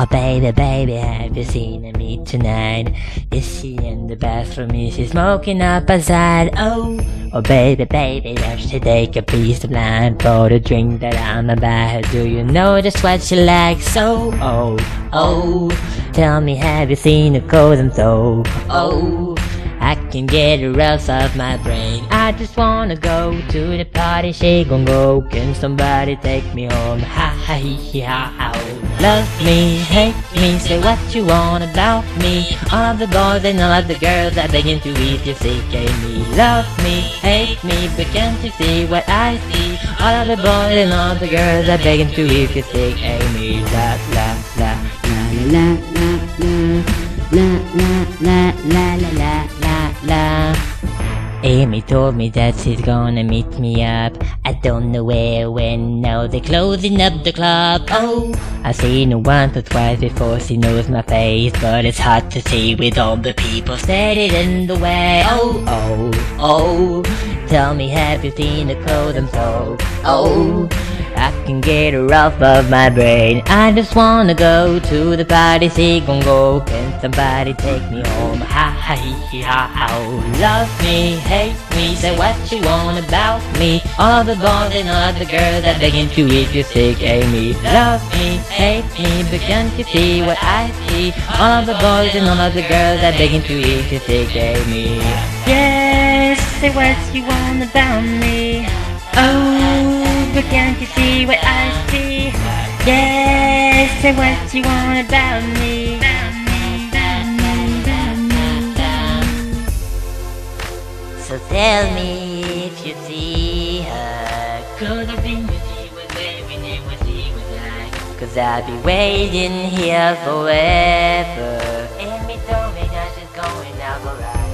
Oh baby, baby, have you seen me tonight? Is she in the bathroom? Is she smoking up outside? Oh, oh baby, baby, does she take a piece of land for the drink that I'm about? Do you know just what she likes? So, oh, oh, tell me, have you seen her clothes and so? Oh, I can get her else off my brain. I just wanna go to the party, she gon' go. Can somebody take me home? Ha ha ha ha. Love me, hate me, say what you want about me. All of the boys and all of the girls are begging to eat your seek Amy. Love me, hate me, but can't you see what I see? All of the boys and all the girls are begging to eat your seek Amy. La la la la la la Amy told me that she's gonna meet me up. I don't know where, when, now they're closing up the club. Oh, I've seen her once or twice before she knows my face, but it's hard to see with all the people standing in the way. Oh, oh, oh, oh. Tell me, have you seen the clothes and so? Oh, I can get her off of my brain. I just wanna go to the party, she gon' go. Can somebody take me home? Hee hee ha ha. Love me, hate me, say what you want about me. All the boys and all the girls are begging to eat your sick eh, Amy. Love me, hate me, but can't you see what I see? All the boys and all the girls are begging to eat your sick eh, Amy. Yes, say what you want about me. Oh, but can't you see what I see? Yes, say what you want about me. So tell me if you see her. Cause I think you see what baby never see what I. Cause I'll be waiting here forever. Amy told me that she's going out alright.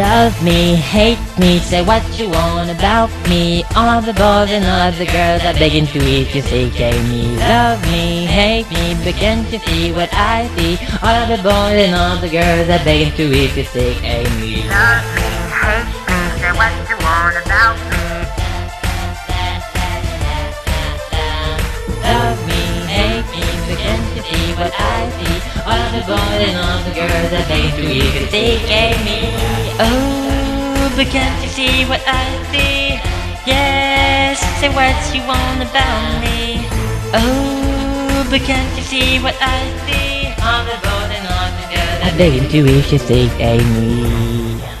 Love me, hate me, say what you want about me. All of the boys and all the girls are begging to eat you, seek Amy. Love me, hate me, but can't you see what I see? All of the boys and all the girls are begging to eat you, seek Amy. Love me, hate me, say what you want about me. Love me, hate me, but can't you see what I see? All of the boys and all the girls are begging to eat you, seek Amy. Oh, but can't you see what I see? Yes, say what you want about me. Oh, but can't you see what I see? All the boys and all the girls are begging to eat you, seek Amy.